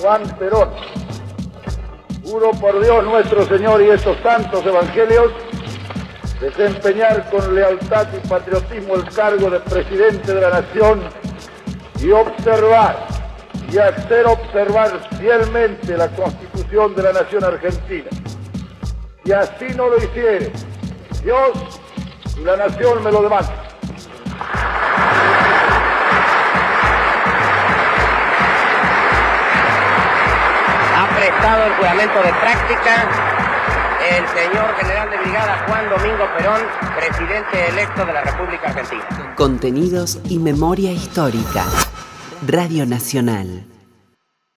Juan Perón. Juro por Dios nuestro Señor y estos santos evangelios desempeñar con lealtad y patriotismo el cargo de presidente de la nación y observar y hacer observar fielmente la constitución de la nación argentina. Y así no lo hiciere, Dios y la nación me lo demandan. Ha prestado el juramento de práctica el señor general de brigada Juan Domingo Perón, presidente electo de la República Argentina. Contenidos y memoria histórica. Radio Nacional.